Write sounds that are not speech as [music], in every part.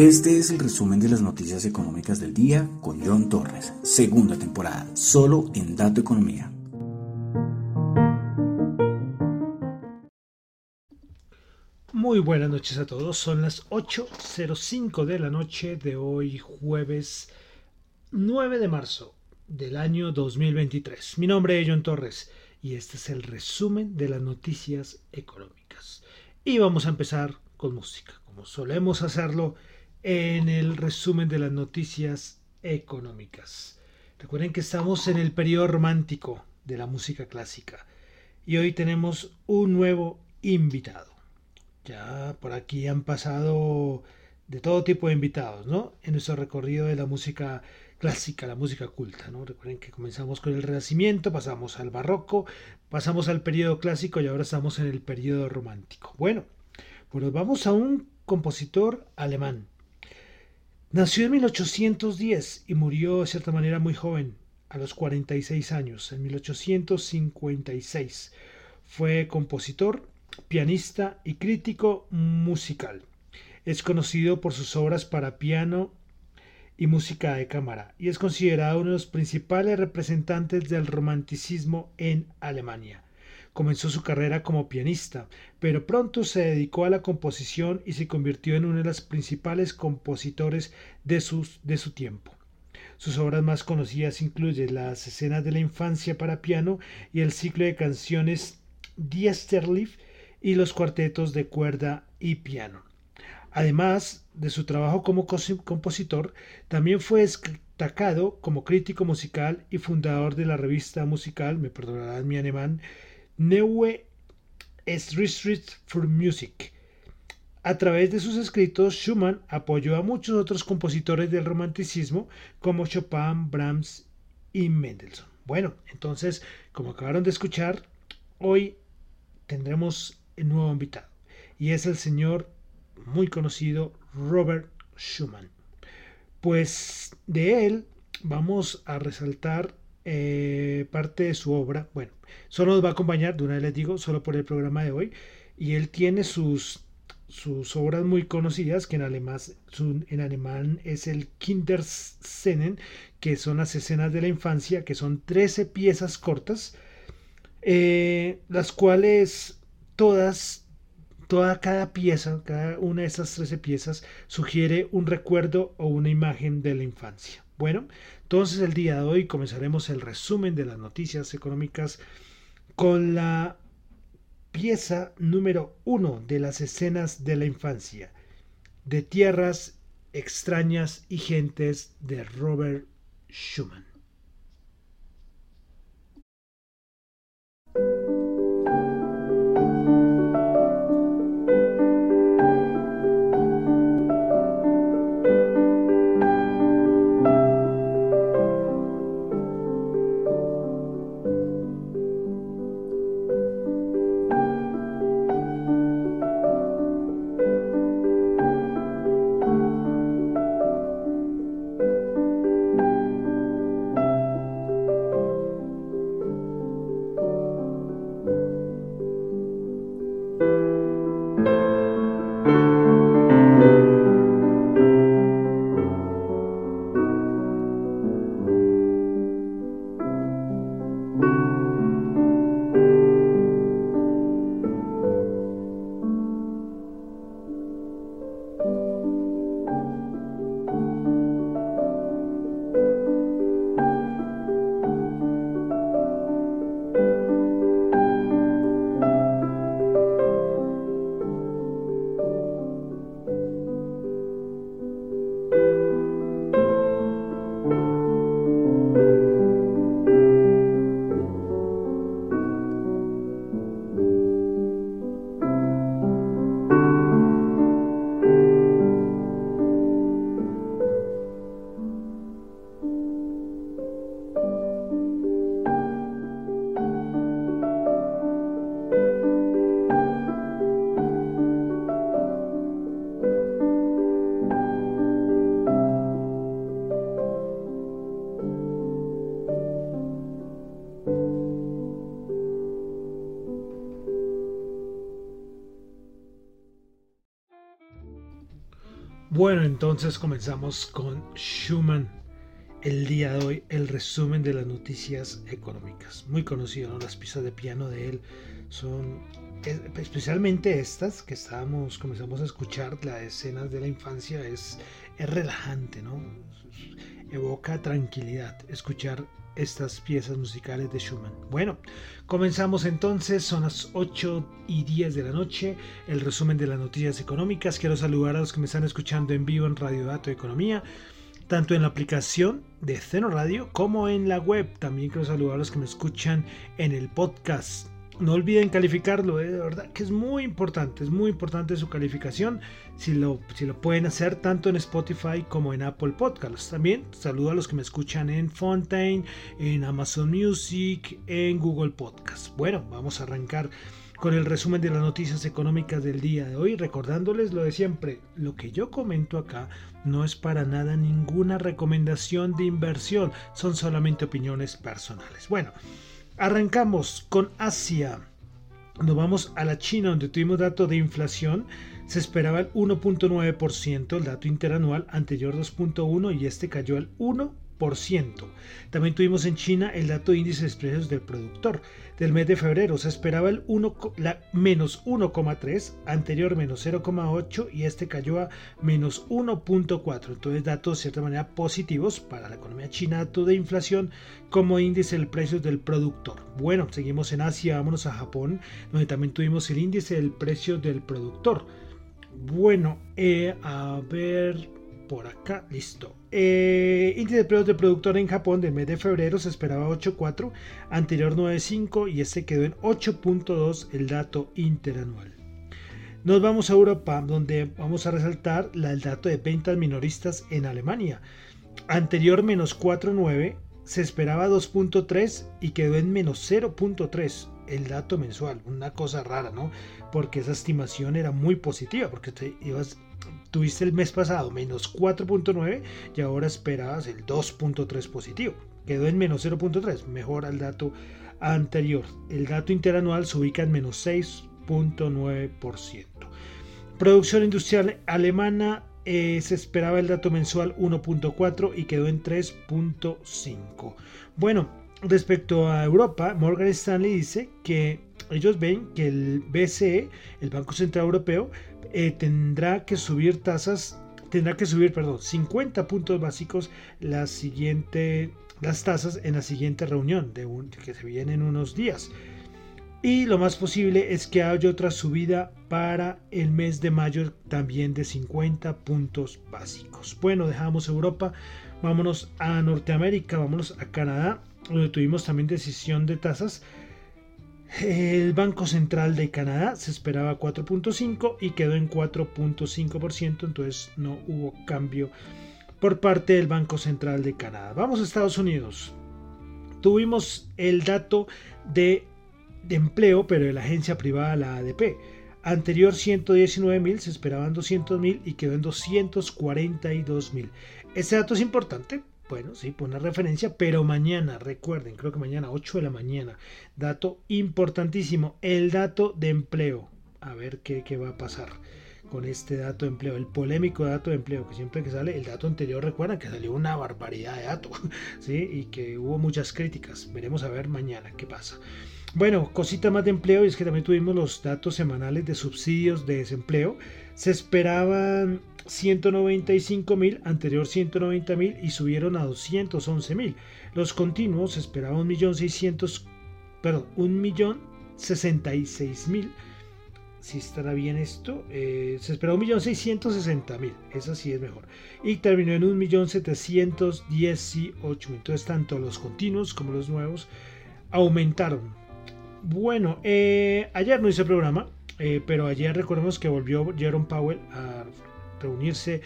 Este es el resumen de las noticias económicas del día con John Torres, segunda temporada, solo en Dato Economía. Muy buenas noches a todos, son las 8.05 de la noche de hoy jueves 9 de marzo del año 2023. Mi nombre es John Torres y este es el resumen de las noticias económicas. Y vamos a empezar con música, como solemos hacerlo en el resumen de las noticias económicas. Recuerden que estamos en el periodo romántico de la música clásica y hoy tenemos un nuevo invitado. Ya por aquí han pasado de todo tipo de invitados, ¿no? En nuestro recorrido de la música clásica, la música culta, ¿no? Recuerden que comenzamos con el Renacimiento, pasamos al Barroco, pasamos al periodo clásico y ahora estamos en el periodo romántico. Bueno, pues vamos a un compositor alemán. Nació en 1810 y murió de cierta manera muy joven, a los 46 años, en 1856. Fue compositor, pianista y crítico musical. Es conocido por sus obras para piano y música de cámara y es considerado uno de los principales representantes del romanticismo en Alemania. Comenzó su carrera como pianista, pero pronto se dedicó a la composición y se convirtió en uno de los principales compositores de, de su tiempo. Sus obras más conocidas incluyen las escenas de la infancia para piano y el ciclo de canciones Diesterlief y los cuartetos de cuerda y piano. Además de su trabajo como compositor, también fue destacado como crítico musical y fundador de la revista musical, me perdonarán mi alemán, Neue Schrift für Musik. A través de sus escritos, Schumann apoyó a muchos otros compositores del romanticismo como Chopin, Brahms y Mendelssohn. Bueno, entonces, como acabaron de escuchar, hoy tendremos un nuevo invitado y es el señor muy conocido Robert Schumann. Pues de él vamos a resaltar eh, parte de su obra. Bueno, solo nos va a acompañar, de una vez les digo, solo por el programa de hoy. Y él tiene sus, sus obras muy conocidas, que en alemán, en alemán es el Kinderscenen, que son las escenas de la infancia, que son 13 piezas cortas, eh, las cuales todas, toda cada pieza, cada una de esas 13 piezas, sugiere un recuerdo o una imagen de la infancia. Bueno, entonces el día de hoy comenzaremos el resumen de las noticias económicas con la pieza número uno de las escenas de la infancia, de tierras extrañas y gentes de Robert Schumann. Bueno, entonces comenzamos con Schumann. El día de hoy, el resumen de las noticias económicas. Muy conocido, ¿no? Las piezas de piano de él son especialmente estas que estábamos, comenzamos a escuchar, las escenas de la infancia, es, es relajante, ¿no? Evoca tranquilidad escuchar estas piezas musicales de Schumann. Bueno, comenzamos entonces, son las 8 y 10 de la noche, el resumen de las noticias económicas. Quiero saludar a los que me están escuchando en vivo en Radio Dato Economía, tanto en la aplicación de Ceno Radio como en la web. También quiero saludar a los que me escuchan en el podcast no olviden calificarlo, eh, de verdad que es muy importante, es muy importante su calificación. Si lo, si lo pueden hacer tanto en Spotify como en Apple Podcasts. También saludo a los que me escuchan en Fontaine, en Amazon Music, en Google Podcasts. Bueno, vamos a arrancar con el resumen de las noticias económicas del día de hoy, recordándoles lo de siempre, lo que yo comento acá no es para nada ninguna recomendación de inversión, son solamente opiniones personales. Bueno, Arrancamos con Asia. Nos vamos a la China, donde tuvimos dato de inflación. Se esperaba el 1.9%, el dato interanual anterior 2.1 y este cayó al 1%. También tuvimos en China el dato de índices de precios del productor del mes de febrero. Se esperaba el 1, la, menos 1,3, anterior menos 0,8 y este cayó a menos 1,4. Entonces datos de cierta manera positivos para la economía china, dato de inflación como índice de precios del productor. Bueno, seguimos en Asia, vámonos a Japón, donde también tuvimos el índice del precio del productor. Bueno, eh, a ver, por acá, listo. Eh, índice de precios de productor en Japón del mes de febrero se esperaba 8.4, anterior 9.5 y este quedó en 8.2 el dato interanual. Nos vamos a Europa, donde vamos a resaltar el dato de ventas minoristas en Alemania. Anterior menos 4.9, se esperaba 2.3 y quedó en menos 0.3 el dato mensual. Una cosa rara, ¿no? Porque esa estimación era muy positiva, porque te ibas tuviste el mes pasado menos 4.9 y ahora esperabas el 2.3 positivo. Quedó en menos 0.3, mejor al dato anterior. El dato interanual se ubica en menos 6.9%. Producción industrial alemana eh, se esperaba el dato mensual 1.4 y quedó en 3.5. Bueno, respecto a Europa, Morgan Stanley dice que ellos ven que el BCE, el Banco Central Europeo, eh, tendrá que subir tasas, tendrá que subir, perdón, 50 puntos básicos la siguiente, las tasas en la siguiente reunión de que se viene en unos días. Y lo más posible es que haya otra subida para el mes de mayo también de 50 puntos básicos. Bueno, dejamos Europa, vámonos a Norteamérica, vámonos a Canadá, donde tuvimos también decisión de tasas el Banco Central de Canadá se esperaba 4.5 y quedó en 4.5%, entonces no hubo cambio por parte del Banco Central de Canadá. Vamos a Estados Unidos. Tuvimos el dato de, empleo, pero de la agencia privada, la ADP. Anterior 119 mil, se esperaban 200 mil y quedó en 242 mil. Este dato es importante bueno, sí, pone una referencia, pero mañana, recuerden, creo que mañana 8 de la mañana, dato importantísimo, el dato de empleo. A ver qué, qué va a pasar con este dato de empleo, el polémico dato de empleo, que siempre que sale, el dato anterior recuerdan que salió una barbaridad de datos, [laughs] ¿sí? Y que hubo muchas críticas. Veremos a ver mañana qué pasa. Bueno, cosita más de empleo, y es que también tuvimos los datos semanales de subsidios de desempleo. Se esperaban 195 mil, anterior 190 mil y subieron a 211 mil. Los continuos se esperaba 1.600.000, perdón, 1.066.000. Si estará bien esto, eh, se esperaba 1.660.000, esa sí es mejor. Y terminó en 1.718.000. Entonces, tanto los continuos como los nuevos aumentaron. Bueno, eh, ayer no hice programa, eh, pero ayer recordemos que volvió Jerome Powell a reunirse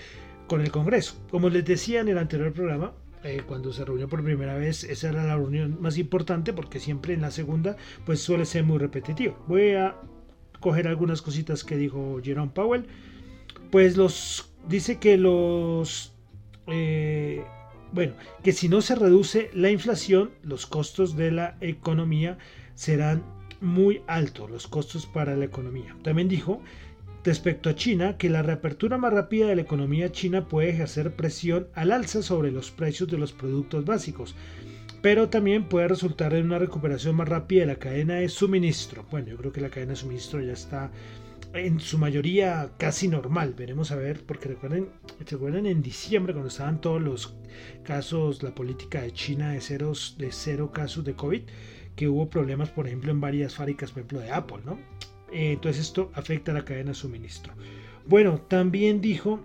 con el Congreso. Como les decía en el anterior programa, eh, cuando se reunió por primera vez, esa era la reunión más importante porque siempre en la segunda pues suele ser muy repetitivo. Voy a coger algunas cositas que dijo Jerome Powell. Pues los dice que los eh, bueno, que si no se reduce la inflación, los costos de la economía serán muy altos, los costos para la economía. También dijo respecto a China que la reapertura más rápida de la economía china puede ejercer presión al alza sobre los precios de los productos básicos, pero también puede resultar en una recuperación más rápida de la cadena de suministro. Bueno, yo creo que la cadena de suministro ya está en su mayoría casi normal. Veremos a ver, porque recuerden, recuerden en diciembre cuando estaban todos los casos, la política de China de, ceros, de cero casos de COVID, que hubo problemas, por ejemplo, en varias fábricas, por ejemplo, de Apple, ¿no? Eh, entonces esto afecta a la cadena de suministro. Bueno, también dijo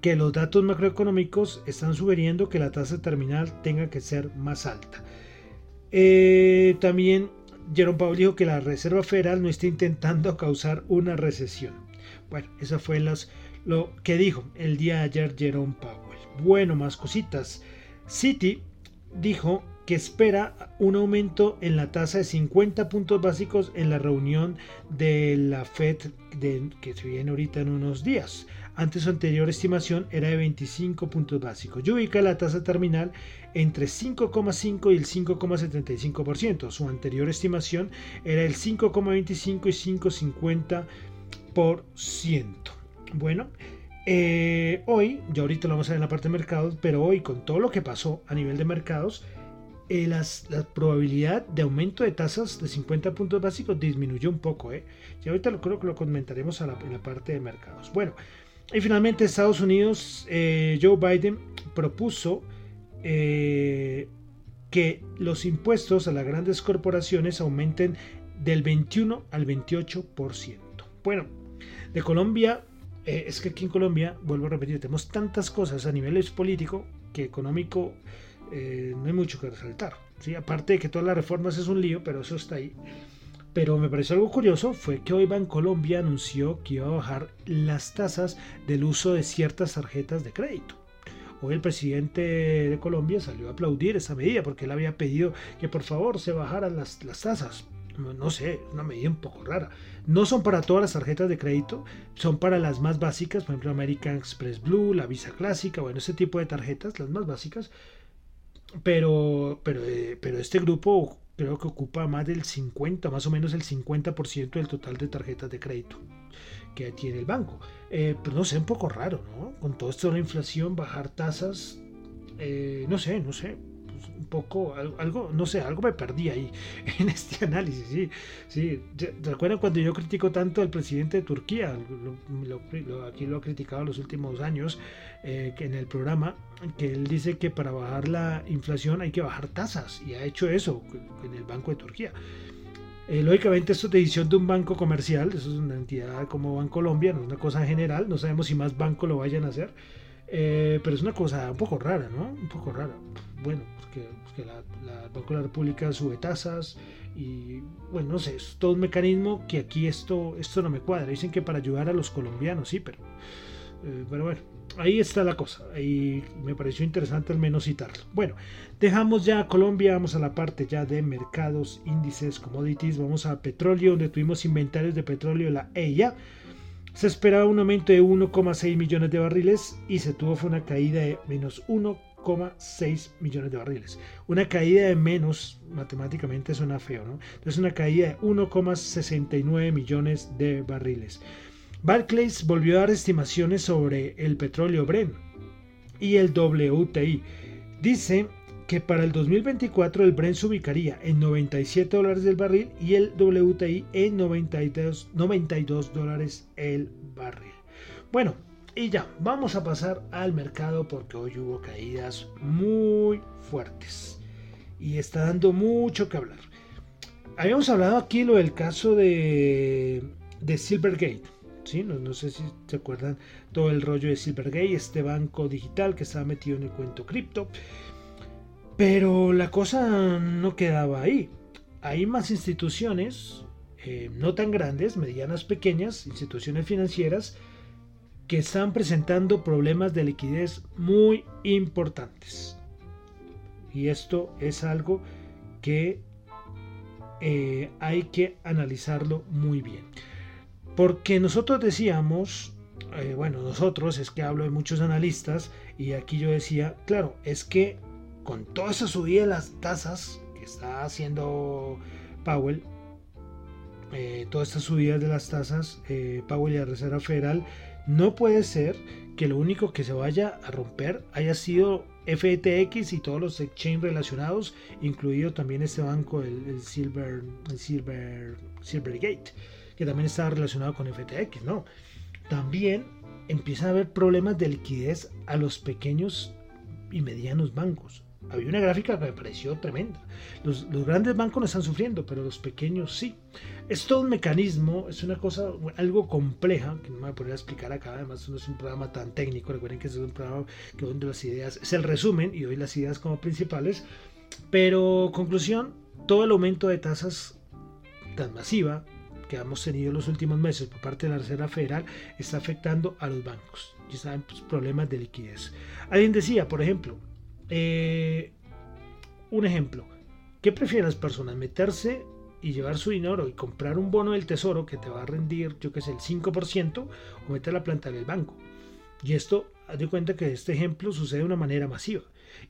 que los datos macroeconómicos están sugiriendo que la tasa terminal tenga que ser más alta. Eh, también Jerome Powell dijo que la Reserva Federal no está intentando causar una recesión. Bueno, eso fue lo que dijo el día de ayer Jerome Powell. Bueno, más cositas. Citi dijo que espera un aumento en la tasa de 50 puntos básicos en la reunión de la Fed que se viene ahorita en unos días. Antes su anterior estimación era de 25 puntos básicos. Yo ubica la tasa terminal entre 5,5 y el 5,75%. Su anterior estimación era el 5,25 y 5,50%. Bueno, eh, hoy, ya ahorita lo vamos a ver en la parte de mercados, pero hoy con todo lo que pasó a nivel de mercados, eh, la probabilidad de aumento de tasas de 50 puntos básicos disminuyó un poco. ¿eh? Y ahorita lo creo que lo comentaremos en la parte de mercados. Bueno, y finalmente Estados Unidos, eh, Joe Biden propuso eh, que los impuestos a las grandes corporaciones aumenten del 21 al 28%. Bueno, de Colombia, es que aquí en Colombia, vuelvo a repetir, tenemos tantas cosas a nivel político que económico no hay mucho que resaltar. ¿sí? Aparte de que todas las reformas es un lío, pero eso está ahí. Pero me pareció algo curioso fue que hoy Bancolombia anunció que iba a bajar las tasas del uso de ciertas tarjetas de crédito. Hoy el presidente de Colombia salió a aplaudir esa medida porque él había pedido que por favor se bajaran las, tasas. No, sé, una medida un poco rara. No son para todas las tarjetas de crédito, son para las más básicas, por ejemplo American Express Blue, la Visa Clásica, bueno, ese tipo de tarjetas, las más básicas. Pero, pero, eh, pero este grupo creo que ocupa más del 50, más o menos el 50% del total de tarjetas de crédito que tiene el banco. Eh, pero no sé, un poco raro, ¿no? Con todo esto de la inflación, bajar tasas, eh, no sé, no sé un poco, algo, no sé, algo me perdí ahí [laughs] en este análisis. Sí, sí. ¿Recuerdan cuando yo critico tanto al presidente de Turquía? aquí lo ha criticado los últimos años eh, en el programa, que él dice que para bajar la inflación hay que bajar tasas y ha hecho eso en el Banco de Turquía. Eh, lógicamente esto es decisión de un banco comercial, eso es una entidad como Bancolombia, no es una cosa general, no sabemos si más bancos lo vayan a hacer, eh, pero es una cosa un poco rara, ¿no? Un poco rara. Bueno, que, pues la, Banco de la República sube tasas y bueno, no sé, es todo un mecanismo que aquí esto, esto no me cuadra. Dicen que para ayudar a los colombianos, sí, pero, eh, pero bueno, ahí está la cosa y me pareció interesante al menos citarlo. Bueno, dejamos ya Colombia, vamos a la parte ya de mercados, índices, commodities, vamos a petróleo, donde tuvimos inventarios de petróleo, la EIA. Se esperaba un aumento de 1,6 millones de barriles y se tuvo fue una caída de menos 1 6 millones de barriles. Una caída de menos, matemáticamente suena feo, ¿no? Entonces una caída de 1,69 millones de barriles. Barclays volvió a dar estimaciones sobre el petróleo Brent y el WTI. Dice que para el 2024 el Brent se ubicaría en 97 dólares del barril y el WTI en 92, 92 dólares el barril. Bueno, y ya, vamos a pasar al mercado porque hoy hubo caídas muy fuertes. Y está dando mucho que hablar. Habíamos hablado aquí lo del caso de, de Silvergate. ¿sí? No, no, sé si se acuerdan todo el rollo de Silvergate, este banco digital que estaba metido en el cuento cripto. Pero la cosa no quedaba ahí. Hay más instituciones, eh, no tan grandes, medianas, pequeñas, instituciones financieras, que están presentando problemas de liquidez muy importantes. Y esto es algo que eh, hay que analizarlo muy bien. Porque nosotros decíamos, eh, bueno, nosotros es que hablo de muchos analistas, y aquí yo decía, claro, es que con toda esa subida de las tasas que está haciendo Powell, eh, todas estas subidas de las tasas, Powell y la Reserva Federal, no puede ser que lo único que se vaya a romper haya sido FTX y todos los exchanges relacionados, incluido también este banco, el, Silver, el Silver, Silvergate, que también está relacionado con FTX, ¿no? También empieza a haber problemas de liquidez a los pequeños y medianos bancos. Había una gráfica que me pareció tremenda. Los, grandes bancos no están sufriendo, pero los pequeños sí. Es todo un mecanismo, es una cosa algo compleja, que no me voy a poner a explicar acá, además no es un programa tan técnico, recuerden que es un programa que donde las ideas, es el resumen y doy las ideas como principales, pero conclusión, todo el aumento de tasas tan masiva que hemos tenido en los últimos meses por parte de la Reserva Federal está afectando a los bancos. Ya saben, pues, problemas de liquidez. Alguien decía, por ejemplo, eh, un ejemplo, ¿qué prefieren las personas? ¿Meterse y llevar su dinero y comprar un bono del tesoro que te va a rendir, yo que sé, el 5% o meter la planta del banco? Y esto, haz de cuenta que este ejemplo sucede de una manera masiva.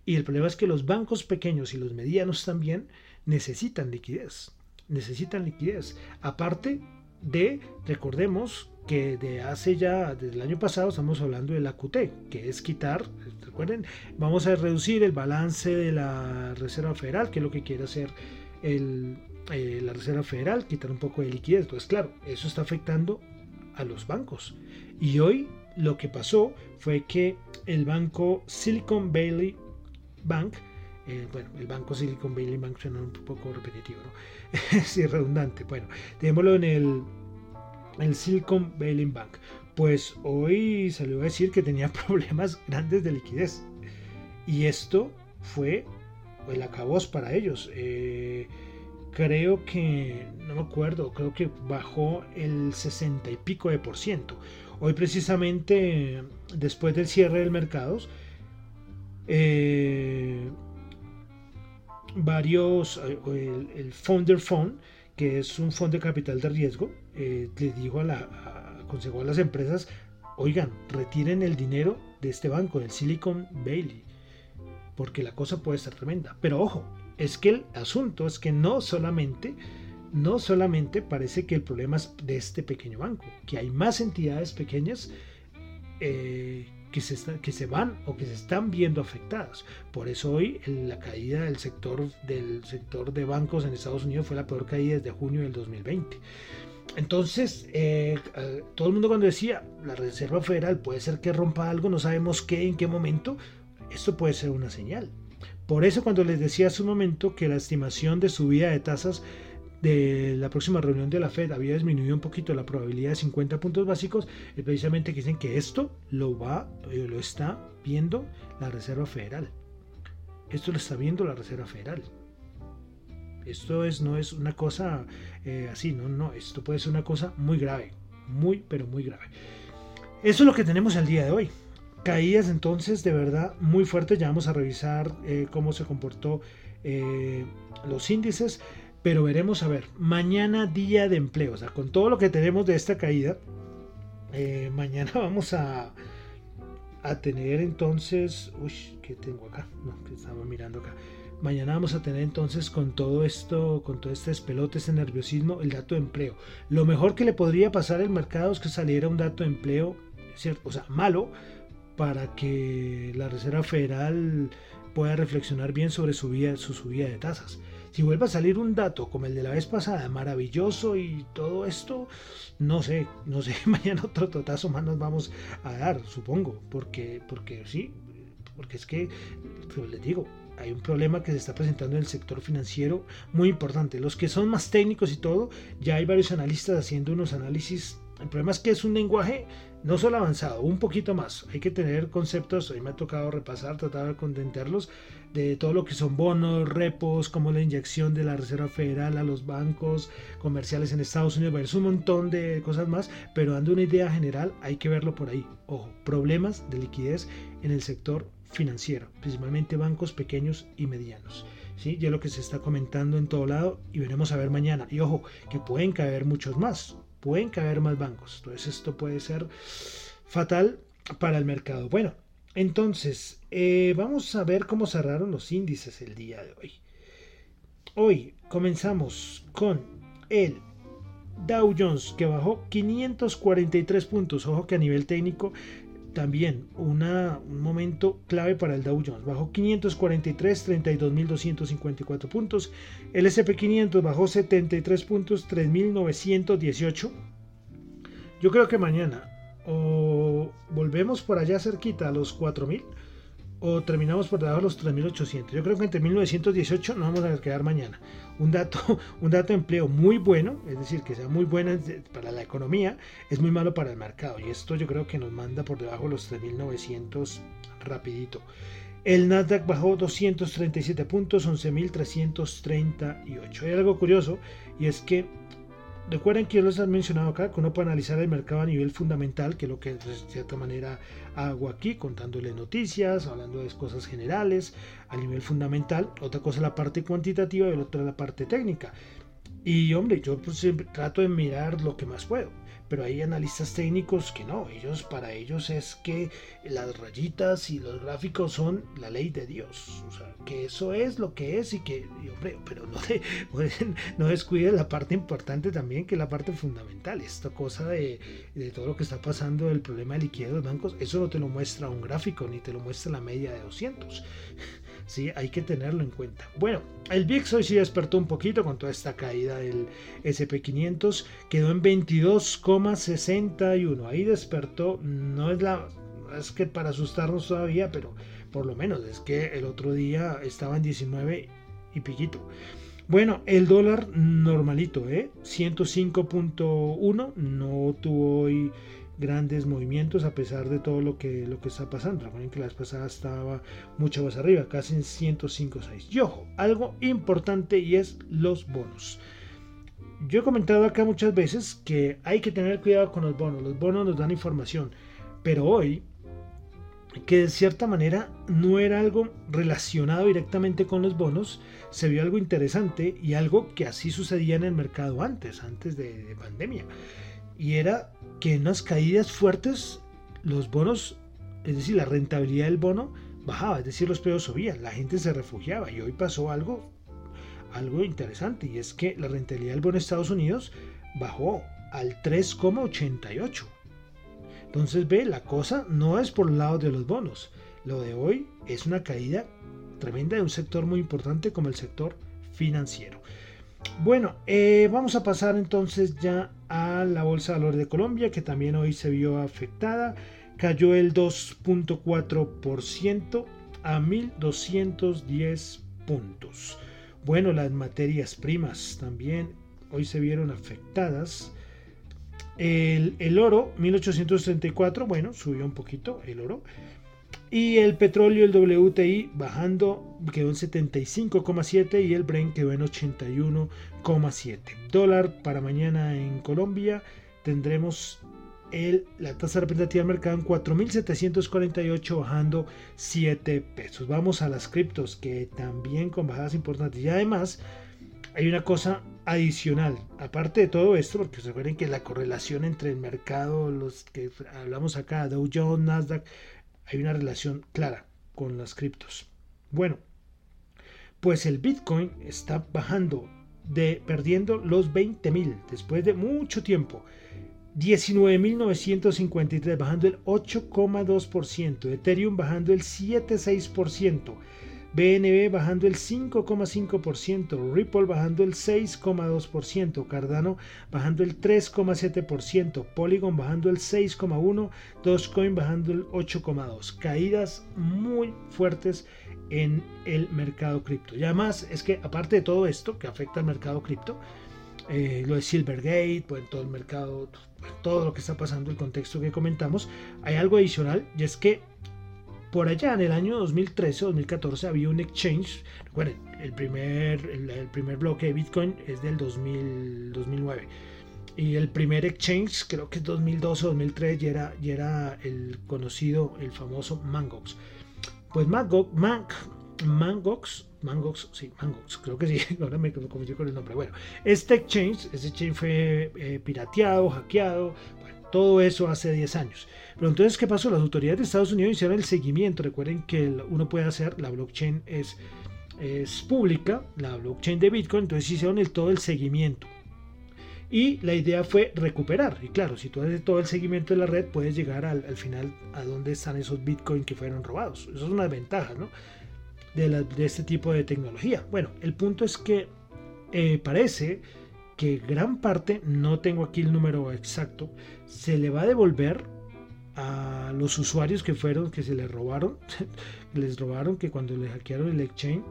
Y el problema es que los bancos pequeños y los medianos también necesitan liquidez. Necesitan liquidez. Aparte de, recordemos que de hace ya, desde el año pasado, estamos hablando del AQT, que es quitar, recuerden, vamos a reducir el balance de la Reserva Federal, que es lo que quiere hacer el, eh, la Reserva Federal, quitar un poco de liquidez. Entonces, claro, eso está afectando a los bancos. Y hoy lo que pasó fue que el banco Silicon Valley Bank, eh, bueno, el banco Silicon Valley Bank suena un poco repetitivo, ¿no? [laughs] es redundante. Bueno, tengámoslo en el el Silicon Valley Bank. Pues hoy salió a decir que tenía [laughs] problemas grandes de liquidez. Y esto fue el acabos para ellos. Eh, creo que, no me acuerdo, creo que bajó el 60 y pico de por ciento. Hoy precisamente, después del cierre del mercado, eh, varios, eh, el, el Founder Fund, que es un fondo de capital de riesgo, eh, le dijo a la, aconsejó a las empresas, oigan, retiren el dinero de este banco, del Silicon Valley, porque la cosa puede ser tremenda. Pero ojo, es que el asunto es que no solamente, no solamente parece que el problema es de este pequeño banco, que hay más entidades pequeñas eh, que se, que se van o que se están viendo afectadas. Por eso hoy la caída del sector, del sector de bancos en Estados Unidos fue la peor caída desde junio del 2020. Entonces, eh, todo el mundo cuando decía la Reserva Federal puede ser que rompa algo, no sabemos qué, en qué momento, esto puede ser una señal. Por eso cuando les decía hace un momento que la estimación de subida de tasas de la próxima reunión de la Fed había disminuido un poquito la probabilidad de 50 puntos básicos, es precisamente que dicen que esto lo va, eh, lo está viendo la Reserva Federal. Esto lo está viendo la Reserva Federal. Esto es, no es una cosa eh, así, no, no, esto puede ser una cosa muy grave, muy, pero muy grave. Eso es lo que tenemos el día de hoy. Caídas entonces de verdad muy fuertes. Ya vamos a revisar eh, cómo se comportó los índices pero veremos a ver. Mañana día de empleo, o sea, con todo lo que tenemos de esta caída, eh, mañana [laughs] vamos a, a tener entonces, uy, ¿qué tengo acá? No, que estaba mirando acá. Mañana vamos a tener entonces con todo esto, con todo este despelote, este nerviosismo, el dato de empleo. Lo mejor que le podría pasar al mercado es que saliera un dato de empleo, ¿cierto? o sea, malo, para que la Reserva Federal pueda reflexionar bien sobre su, su subida de tasas. Si vuelve a salir un dato como el de la vez pasada, maravilloso y todo esto, no sé, no sé, [laughs] mañana otro totazo más nos vamos a dar, supongo, porque, porque sí, porque es que, pues les digo, hay un problema que se está presentando en el sector financiero muy importante. Los que son más técnicos y todo, ya hay varios analistas haciendo unos análisis. El problema es que es un lenguaje no solo avanzado, un poquito más. Hay que tener conceptos, hoy me ha tocado repasar, tratar de contentarlos, de todo lo que son bonos, repos, como la inyección de la Reserva Federal a los bancos comerciales en Estados Unidos, es un montón de cosas más, pero dando una idea general hay que verlo por ahí. Ojo, problemas de liquidez en el sector financiero, principalmente bancos pequeños y medianos. ¿sí? Ya lo que se está comentando en todo lado y veremos a ver mañana. Y ojo, que pueden caer muchos más, pueden caer más bancos. Entonces esto puede ser fatal para el mercado. Bueno, entonces, eh, vamos a ver cómo cerraron los índices el día de hoy. Hoy comenzamos con el Dow Jones, que bajó 543 puntos. Ojo que a nivel técnico también un momento clave para el Dow Jones. Bajó 543, 32.254 puntos. El SP500 bajó 73 puntos, 3.918. Yo creo que mañana o volvemos por allá cerquita a los 4.000 o terminamos por debajo de los 3.800. Yo creo que entre 1918 nos vamos a quedar mañana. Un dato, [laughs] un dato de empleo muy bueno, es decir, que sea muy buena para la economía, es muy malo para el mercado. Y esto yo creo que nos manda por debajo de los 3.900 rapidito. El Nasdaq bajó 237 puntos, 11.338. Hay algo curioso y es que Recuerden que yo les he mencionado acá que uno puede analizar el mercado a nivel fundamental, que es lo que de cierta manera hago aquí, contándole noticias, hablando de cosas generales a nivel fundamental. Otra cosa es la parte cuantitativa y la otra la parte técnica. Y hombre, yo pues siempre trato de mirar lo que más puedo pero hay analistas técnicos que no, ellos para ellos es que las rayitas y los gráficos son la ley de Dios, o sea, que eso es lo que es y que, hombre, pero no, de, [laughs] no descuide la parte importante también, que es la parte fundamental, esta cosa de, de todo lo que está pasando, el problema de liquidez de los bancos, eso no te lo muestra un gráfico, ni te lo muestra la media de 200. ¿Sí? Hay que tenerlo en cuenta. Bueno, el VIX hoy sí despertó un poquito con toda esta caída del SP500, quedó en 22,61. Ahí despertó, no es la es que para asustarnos todavía, pero por lo menos es que el otro día estaba en 19 y piquito. Bueno, el dólar normalito, ¿eh? 105.1, no tuvo hoy grandes movimientos a pesar de todo lo que, lo que está pasando. Recuerden que la vez pasada estaba mucho más arriba, casi en 105.6. Y ojo, algo importante y es los bonos. Yo he comentado acá muchas veces que hay que tener cuidado con los bonos. Los bonos nos dan información. Pero hoy, que de cierta manera no era algo relacionado directamente con los bonos, se vio algo interesante y algo que así sucedía en el mercado antes, antes de, de pandemia y era que en unas caídas fuertes los bonos, es decir, la rentabilidad del bono bajaba, es decir, los precios subían, la gente se refugiaba y hoy pasó algo, algo interesante y es que la rentabilidad del bono de Estados Unidos bajó al 3,88. Entonces ve, la cosa no es por el lado de los bonos. Lo de hoy es una caída tremenda de un sector muy importante como el sector financiero. Bueno, eh, vamos a pasar entonces ya a la Bolsa de Valores de Colombia, que también hoy se vio afectada. Cayó el 2.4% a 1.210 puntos. Bueno, las materias primas también hoy se vieron afectadas. El, el oro, 1834, bueno, subió un poquito el oro. Y el petróleo, el WTI, bajando, quedó en 75,7 y el Brent quedó en 81,7. Dólar para mañana en Colombia tendremos el, la tasa representativa del mercado en 4.748 bajando 7 pesos. Vamos a las criptos que también con bajadas importantes. Y además hay una cosa adicional, aparte de todo esto, porque recuerden que la correlación entre el mercado, los que hablamos acá, Dow Jones, Nasdaq, hay una relación clara con las criptos. Bueno, pues el Bitcoin está bajando de perdiendo los 20.000 después de mucho tiempo. 19.953 bajando el 8,2%, Ethereum bajando el 7,6%, BNB bajando el 5,5%, Ripple bajando el 6,2%, Cardano bajando el 3,7%, Polygon bajando el 6,1%, Dogecoin bajando el 8,2%. Caídas muy fuertes en el mercado cripto. Y además es que aparte de todo esto que afecta al mercado cripto, eh, lo de Silvergate, pues, todo el mercado, todo lo que está pasando, el contexto que comentamos, hay algo adicional y es que por allá en el año 2013-2014 había un exchange. Recuerden, el primer, el, primer bloque de Bitcoin es del 2000, 2009. Y el primer exchange, creo que es 2012 o 2003, ya era, ya era el conocido, el famoso Mangox. Pues Mangox, Mangox, Mangox, sí, Mangox, creo que sí, [laughs] ahora me confundí con el nombre. Bueno, este exchange, este exchange fue eh, pirateado, hackeado, todo eso hace 10 años. Pero entonces, ¿qué pasó? Las autoridades de Estados Unidos hicieron el seguimiento. Recuerden que uno puede hacer, la blockchain es, es pública, la blockchain de Bitcoin, entonces hicieron el, todo el seguimiento. Y la idea fue recuperar. Y claro, si tú haces todo el seguimiento de la red, puedes llegar al, final a dónde están esos bitcoins que fueron robados. Eso es una ventaja ¿no? de, de este tipo de tecnología. Bueno, el punto es que eh, parece que gran parte, no tengo aquí el número exacto, se le va a devolver a los usuarios que fueron, que se les robaron, [laughs] les robaron que cuando le hackearon el exchange,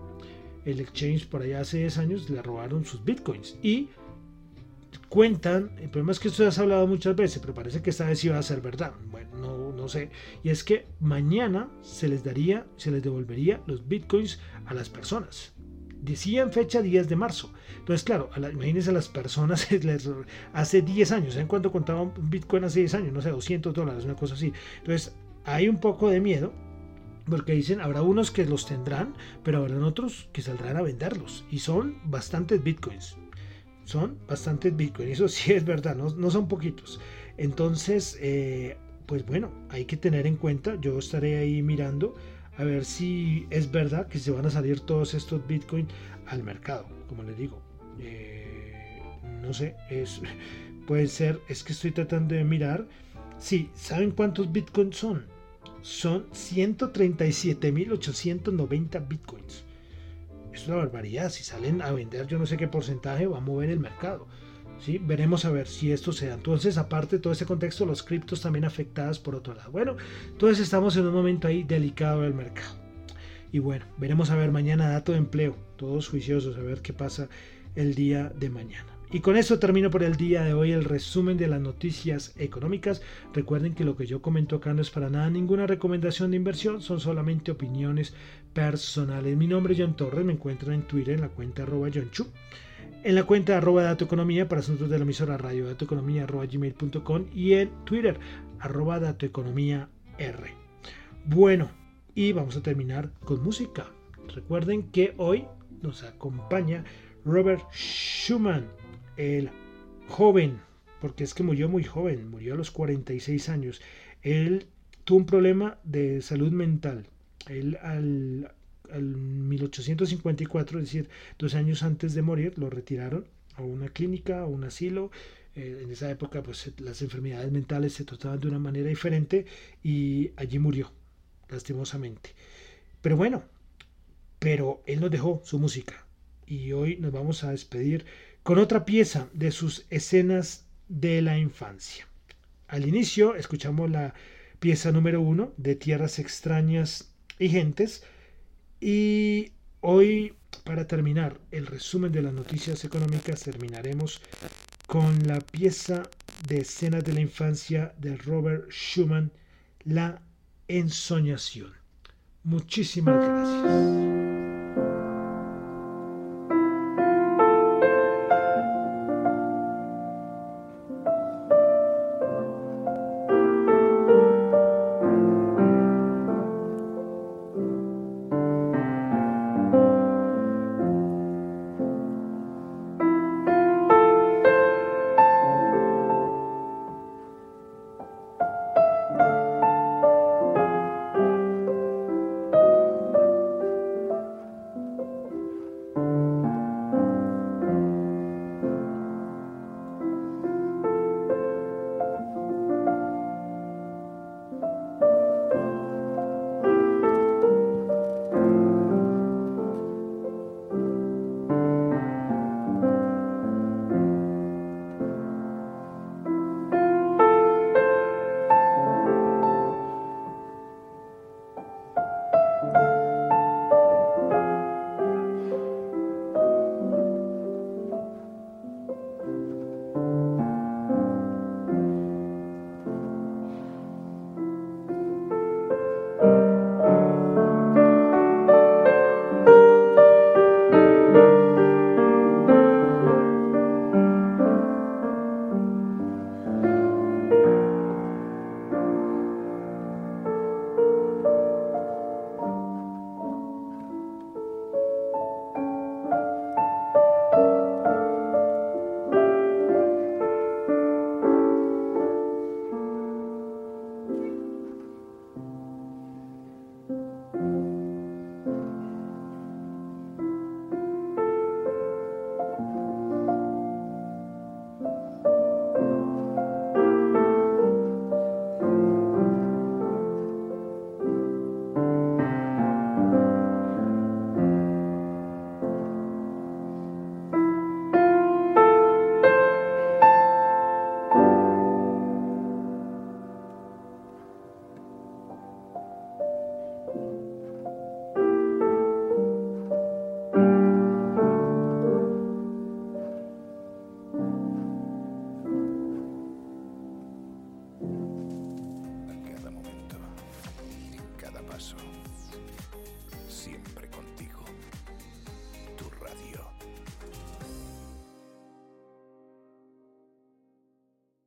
el exchange por allá hace 10 años, le robaron sus bitcoins. Y cuentan, el problema es que esto ya se ha hablado muchas veces, pero parece que esta vez iba a ser verdad. Bueno, no, no sé. Y es que mañana se les daría, se les devolvería los bitcoins a las personas. Decían fecha 10 de marzo. Entonces, claro, imagínense a las personas [laughs] hace 10 años. ¿Saben cuánto contaba un Bitcoin hace 10 años? No sé, 200 dólares, una cosa así. Entonces, hay un poco de miedo. Porque dicen, habrá unos que los tendrán, pero habrán otros que saldrán a venderlos. Y son bastantes bitcoins. Son bastantes bitcoins. Eso sí es verdad, no, no son poquitos. Entonces, eh, pues bueno, hay que tener en cuenta. Yo estaré ahí mirando a ver si es verdad que se van a salir todos estos bitcoins al mercado, como les digo. Eh, no sé, [laughs] puede ser, es que estoy tratando de mirar. Sí, ¿saben cuántos bitcoins son? Son 137.890 bitcoins. Es una barbaridad. Si salen a vender, yo no sé qué porcentaje va a mover el mercado. Veremos a ver si esto se da. Entonces, aparte de todo ese contexto, los criptos también afectadas por otro lado. Bueno, entonces estamos en un momento ahí delicado del mercado. Y bueno, veremos a ver mañana dato de empleo. Todos juiciosos a ver qué pasa el día de mañana. Y con eso termino por el día de hoy el resumen de las noticias económicas. Recuerden que lo que yo comento acá no es para nada ninguna recomendación de inversión, son solamente opiniones personales. Mi nombre es John Torres, me encuentran en Twitter en la cuenta arroba John Chu en la cuenta arroba datoeconomía para asuntos de la emisora radio datoeconomía arroba gmail.com y en Twitter arroba datoeconomía R. Bueno, y vamos a terminar con música. Recuerden que hoy nos acompaña Robert Schumann, el joven, porque es que murió muy joven, murió a los 46 años. Él tuvo un problema de salud mental. Él al, al 1854, es decir, dos años antes de morir, lo retiraron a una clínica, a un asilo. Eh, en esa época, pues las enfermedades mentales se trataban de una manera diferente y allí murió, lastimosamente. Pero bueno, pero él nos dejó su música y hoy nos vamos a despedir con otra pieza de sus escenas de la infancia. Al inicio escuchamos la pieza número uno de Tierras extrañas y gentes, y hoy, para terminar el resumen de las noticias económicas, terminaremos con la pieza de escenas de la infancia de Robert Schumann, La ensoñación. Muchísimas gracias.